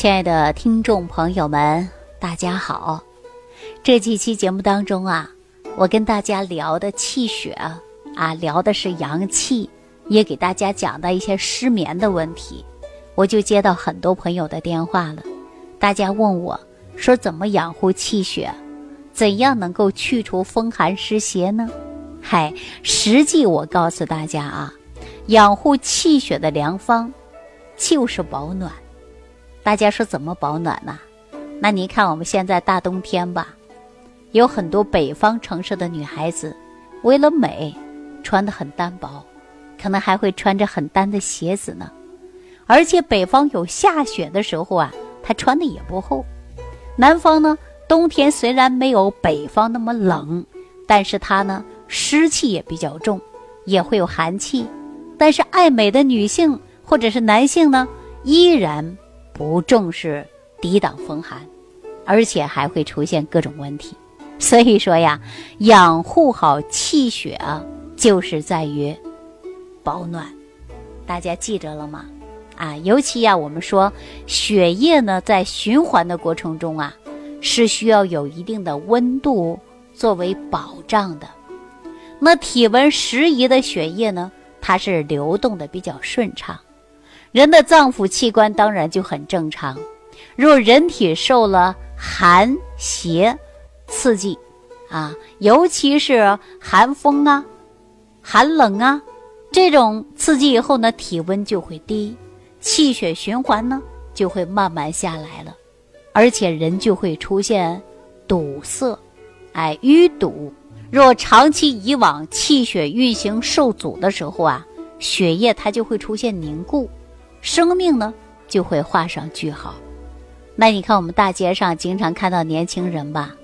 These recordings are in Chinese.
亲爱的听众朋友们，大家好！这几期节目当中啊，我跟大家聊的气血啊，聊的是阳气，也给大家讲到一些失眠的问题。我就接到很多朋友的电话了，大家问我说怎么养护气血，怎样能够去除风寒湿邪呢？嗨，实际我告诉大家啊，养护气血的良方就是保暖。大家说怎么保暖呢？那你看我们现在大冬天吧，有很多北方城市的女孩子，为了美，穿的很单薄，可能还会穿着很单的鞋子呢。而且北方有下雪的时候啊，她穿的也不厚。南方呢，冬天虽然没有北方那么冷，但是它呢湿气也比较重，也会有寒气。但是爱美的女性或者是男性呢，依然。不重视抵挡风寒，而且还会出现各种问题。所以说呀，养护好气血啊，就是在于保暖。大家记着了吗？啊，尤其呀，我们说血液呢，在循环的过程中啊，是需要有一定的温度作为保障的。那体温适宜的血液呢，它是流动的比较顺畅。人的脏腑器官当然就很正常。若人体受了寒邪刺激，啊，尤其是寒风啊、寒冷啊这种刺激以后呢，体温就会低，气血循环呢就会慢慢下来了，而且人就会出现堵塞，哎，淤堵。若长期以往气血运行受阻的时候啊，血液它就会出现凝固。生命呢就会画上句号。那你看，我们大街上经常看到年轻人吧，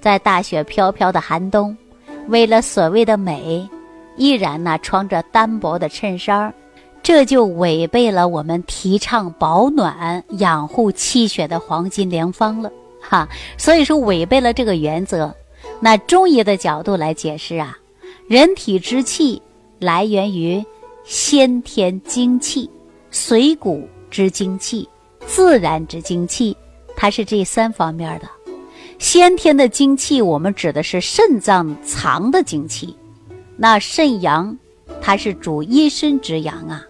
在大雪飘飘的寒冬，为了所谓的美，依然呢穿着单薄的衬衫儿这就违背了我们提倡保暖、养护气血的黄金良方了哈。所以说，违背了这个原则。那中医的角度来解释啊，人体之气来源于先天精气。水谷之精气，自然之精气，它是这三方面的。先天的精气，我们指的是肾脏藏的精气。那肾阳，它是主一身之阳啊，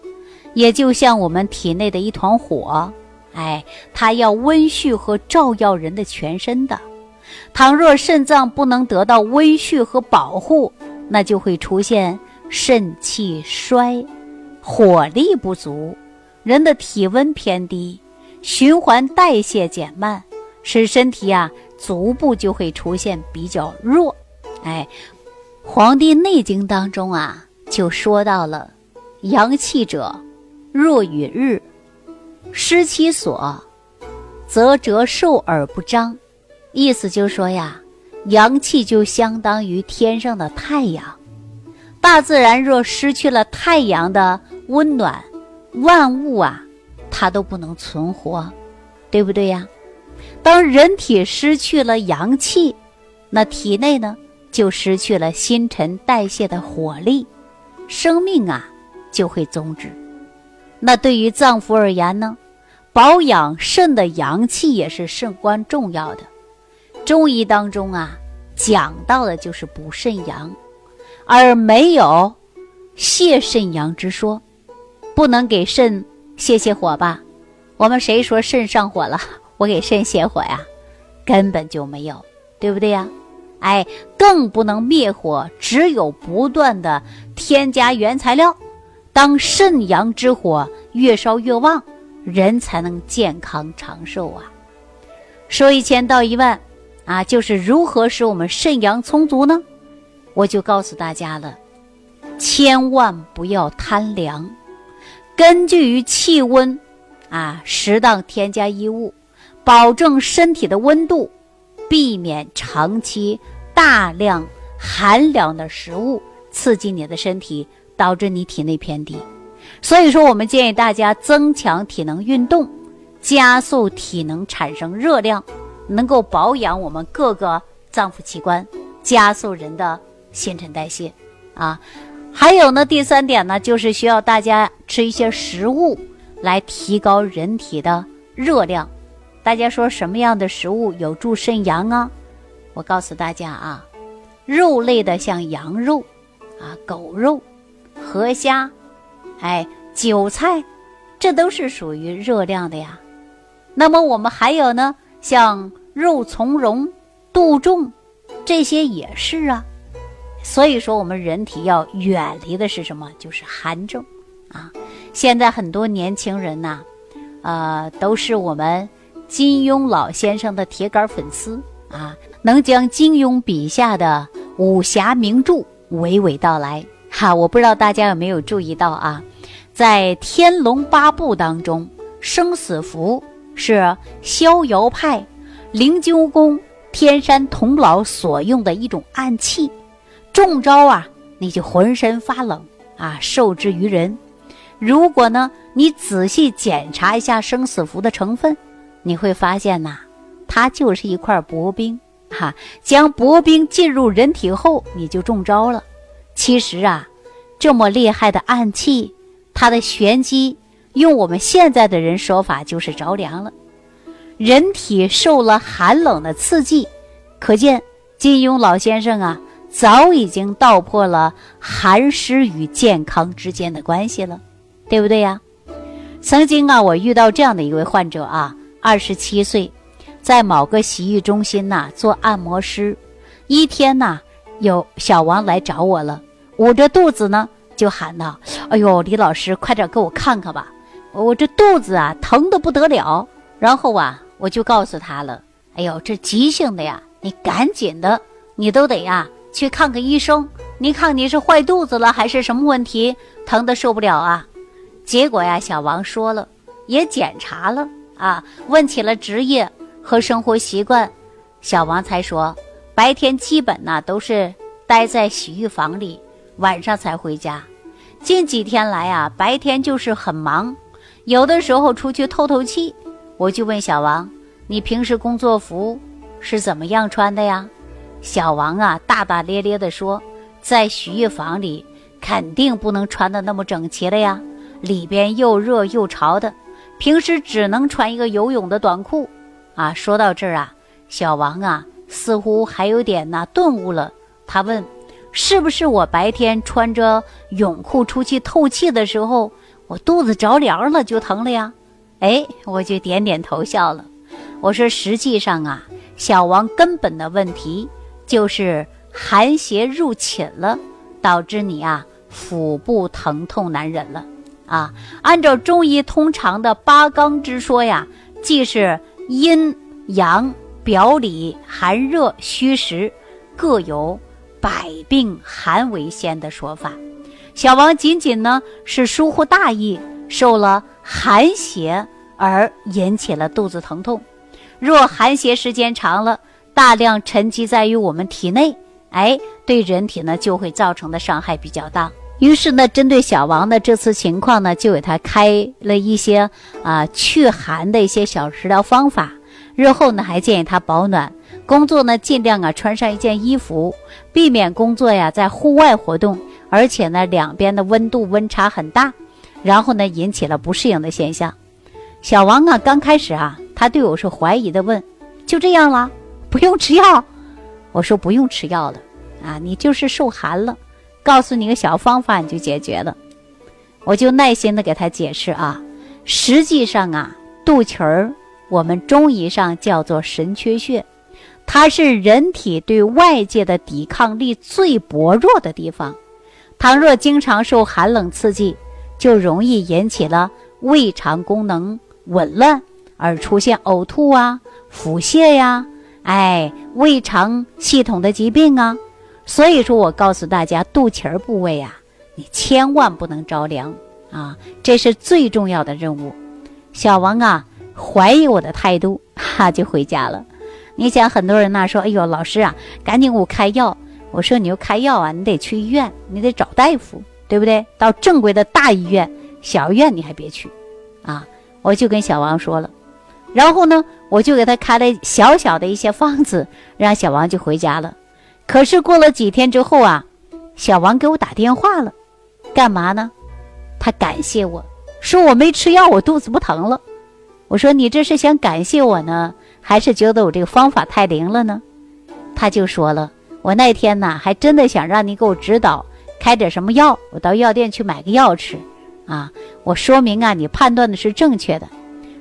也就像我们体内的一团火，哎，它要温煦和照耀人的全身的。倘若肾脏不能得到温煦和保护，那就会出现肾气衰，火力不足。人的体温偏低，循环代谢减慢，使身体啊足部就会出现比较弱。哎，《黄帝内经》当中啊就说到了，阳气者，弱与日，失其所，则折寿而不张。意思就说呀，阳气就相当于天上的太阳，大自然若失去了太阳的温暖。万物啊，它都不能存活，对不对呀？当人体失去了阳气，那体内呢就失去了新陈代谢的火力，生命啊就会终止。那对于脏腑而言呢，保养肾的阳气也是至关重要的。中医当中啊讲到的就是补肾阳，而没有泻肾阳之说。不能给肾泄泄火吧？我们谁说肾上火了？我给肾泄火呀？根本就没有，对不对呀？哎，更不能灭火，只有不断的添加原材料。当肾阳之火越烧越旺，人才能健康长寿啊！说一千道一万啊，就是如何使我们肾阳充足呢？我就告诉大家了，千万不要贪凉。根据于气温，啊，适当添加衣物，保证身体的温度，避免长期大量寒凉的食物刺激你的身体，导致你体内偏低。所以说，我们建议大家增强体能运动，加速体能产生热量，能够保养我们各个脏腑器官，加速人的新陈代谢，啊。还有呢，第三点呢，就是需要大家吃一些食物来提高人体的热量，大家说什么样的食物有助肾阳啊？我告诉大家啊，肉类的像羊肉啊、狗肉、河虾，哎，韭菜，这都是属于热量的呀。那么我们还有呢，像肉苁蓉、杜仲，这些也是啊。所以说，我们人体要远离的是什么？就是寒症啊。现在很多年轻人呐，呃，都是我们金庸老先生的铁杆粉丝啊，能将金庸笔下的武侠名著娓娓道来。哈，我不知道大家有没有注意到啊，在《天龙八部》当中，生死符。是逍遥派灵鹫宫天山童姥所用的一种暗器，中招啊，你就浑身发冷啊，受制于人。如果呢，你仔细检查一下生死符的成分，你会发现呐，它就是一块薄冰。哈，将薄冰进入人体后，你就中招了。其实啊，这么厉害的暗器，它的玄机。用我们现在的人说法，就是着凉了，人体受了寒冷的刺激，可见金庸老先生啊，早已经道破了寒湿与健康之间的关系了，对不对呀？曾经啊，我遇到这样的一位患者啊，二十七岁，在某个洗浴中心呐做按摩师，一天呐，有小王来找我了，捂着肚子呢，就喊道：“哎呦，李老师，快点给我看看吧。”我这肚子啊疼的不得了，然后啊我就告诉他了，哎呦这急性的呀，你赶紧的，你都得呀去看个医生，你看你是坏肚子了还是什么问题，疼的受不了啊。结果呀小王说了，也检查了啊，问起了职业和生活习惯，小王才说白天基本呢都是待在洗浴房里，晚上才回家。近几天来啊白天就是很忙。有的时候出去透透气，我就问小王：“你平时工作服是怎么样穿的呀？”小王啊，大大咧咧地说：“在洗浴房里肯定不能穿的那么整齐了呀，里边又热又潮的，平时只能穿一个游泳的短裤。”啊，说到这儿啊，小王啊似乎还有点那顿悟了，他问：“是不是我白天穿着泳裤出去透气的时候？”我肚子着凉了就疼了呀，哎，我就点点头笑了。我说实际上啊，小王根本的问题就是寒邪入侵了，导致你啊腹部疼痛难忍了啊。按照中医通常的八纲之说呀，既是阴阳表里寒热虚实各有百病寒为先的说法。小王仅仅呢是疏忽大意，受了寒邪而引起了肚子疼痛。若寒邪时间长了，大量沉积在于我们体内，哎，对人体呢就会造成的伤害比较大。于是呢，针对小王的这次情况呢，就给他开了一些啊祛寒的一些小食疗方法。日后呢，还建议他保暖，工作呢尽量啊穿上一件衣服，避免工作呀在户外活动。而且呢，两边的温度温差很大，然后呢，引起了不适应的现象。小王啊，刚开始啊，他对我是怀疑的，问：“就这样了，不用吃药？”我说：“不用吃药了，啊，你就是受寒了，告诉你个小方法，你就解决了。”我就耐心的给他解释啊，实际上啊，肚脐儿我们中医上叫做神阙穴，它是人体对外界的抵抗力最薄弱的地方。倘若经常受寒冷刺激，就容易引起了胃肠功能紊乱，而出现呕吐啊、腹泻呀，哎，胃肠系统的疾病啊。所以说我告诉大家，肚脐儿部位啊，你千万不能着凉啊，这是最重要的任务。小王啊，怀疑我的态度，哈，就回家了。你想，很多人呢说，哎呦，老师啊，赶紧给我开药。我说你要开药啊，你得去医院，你得找大夫，对不对？到正规的大医院，小医院你还别去，啊！我就跟小王说了，然后呢，我就给他开了小小的一些方子，让小王就回家了。可是过了几天之后啊，小王给我打电话了，干嘛呢？他感谢我说我没吃药，我肚子不疼了。我说你这是想感谢我呢，还是觉得我这个方法太灵了呢？他就说了，我那天呢还真的想让你给我指导开点什么药，我到药店去买个药吃。啊，我说明啊，你判断的是正确的。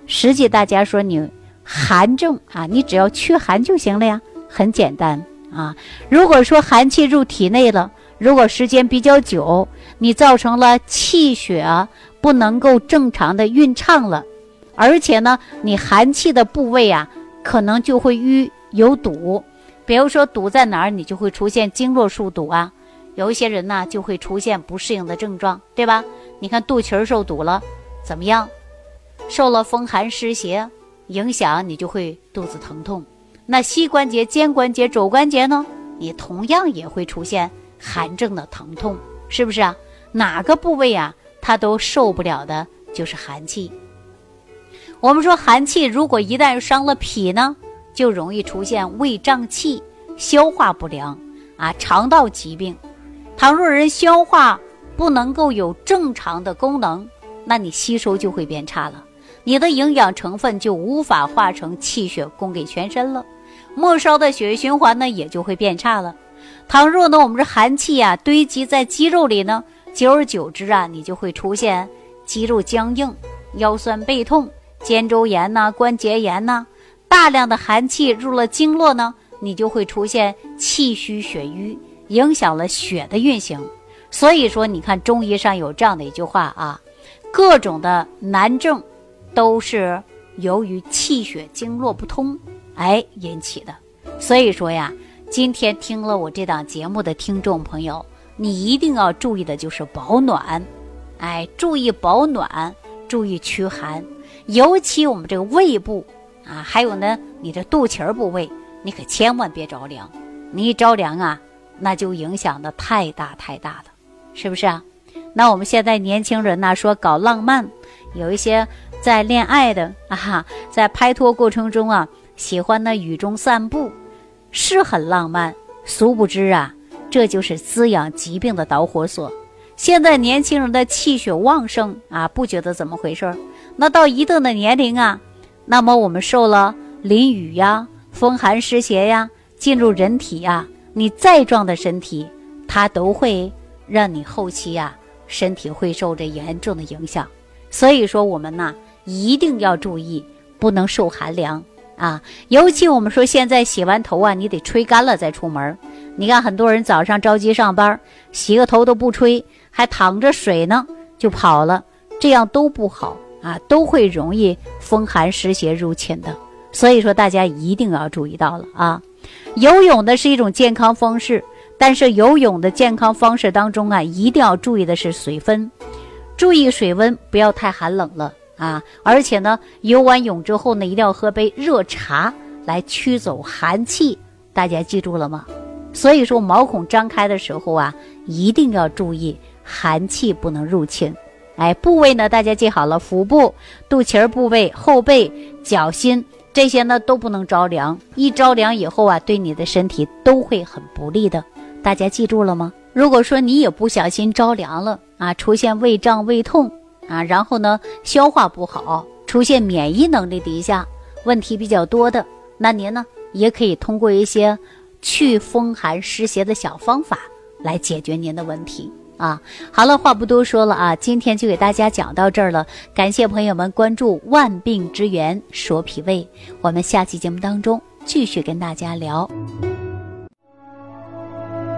实际大家说你寒症啊，你只要驱寒就行了呀，很简单啊。如果说寒气入体内了，如果时间比较久，你造成了气血不能够正常的运畅了，而且呢，你寒气的部位啊可能就会淤有堵，比如说堵在哪儿，你就会出现经络疏堵啊。有一些人呢就会出现不适应的症状，对吧？你看肚脐受堵了，怎么样？受了风寒湿邪影响，你就会肚子疼痛。那膝关节、肩关节、肘关节呢？你同样也会出现寒症的疼痛，是不是啊？哪个部位啊，它都受不了的，就是寒气。我们说寒气如果一旦伤了脾呢，就容易出现胃胀气、消化不良啊、肠道疾病。倘若人消化不能够有正常的功能，那你吸收就会变差了，你的营养成分就无法化成气血供给全身了，末梢的血液循环呢也就会变差了。倘若呢我们这寒气啊堆积在肌肉里呢，久而久之啊，你就会出现肌肉僵硬、腰酸背痛、肩周炎呐、关节炎呐。大量的寒气入了经络呢，你就会出现气虚血瘀。影响了血的运行，所以说你看中医上有这样的一句话啊，各种的难症都是由于气血经络不通哎引起的。所以说呀，今天听了我这档节目的听众朋友，你一定要注意的就是保暖，哎，注意保暖，注意驱寒，尤其我们这个胃部啊，还有呢你的肚脐儿部位，你可千万别着凉，你一着凉啊。那就影响的太大太大了，是不是啊？那我们现在年轻人呢，说搞浪漫，有一些在恋爱的啊，在拍拖过程中啊，喜欢呢雨中散步，是很浪漫。殊不知啊，这就是滋养疾病的导火索。现在年轻人的气血旺盛啊，不觉得怎么回事儿那到一定的年龄啊，那么我们受了淋雨呀、风寒湿邪呀，进入人体呀。你再壮的身体，它都会让你后期呀身体会受着严重的影响。所以说我们呐一定要注意，不能受寒凉啊。尤其我们说现在洗完头啊，你得吹干了再出门。你看很多人早上着急上班，洗个头都不吹，还淌着水呢就跑了，这样都不好啊，都会容易风寒湿邪入侵的。所以说大家一定要注意到了啊。游泳的是一种健康方式，但是游泳的健康方式当中啊，一定要注意的是水分，注意水温不要太寒冷了啊！而且呢，游完泳之后呢，一定要喝杯热茶来驱走寒气，大家记住了吗？所以说，毛孔张开的时候啊，一定要注意寒气不能入侵。哎，部位呢，大家记好了，腹部、肚脐儿部位、后背、脚心。这些呢都不能着凉，一着凉以后啊，对你的身体都会很不利的。大家记住了吗？如果说你也不小心着凉了啊，出现胃胀、胃痛啊，然后呢消化不好，出现免疫能力低下，问题比较多的，那您呢也可以通过一些祛风寒湿邪的小方法来解决您的问题。啊，好了，话不多说了啊，今天就给大家讲到这儿了。感谢朋友们关注《万病之源说脾胃》，我们下期节目当中继续跟大家聊。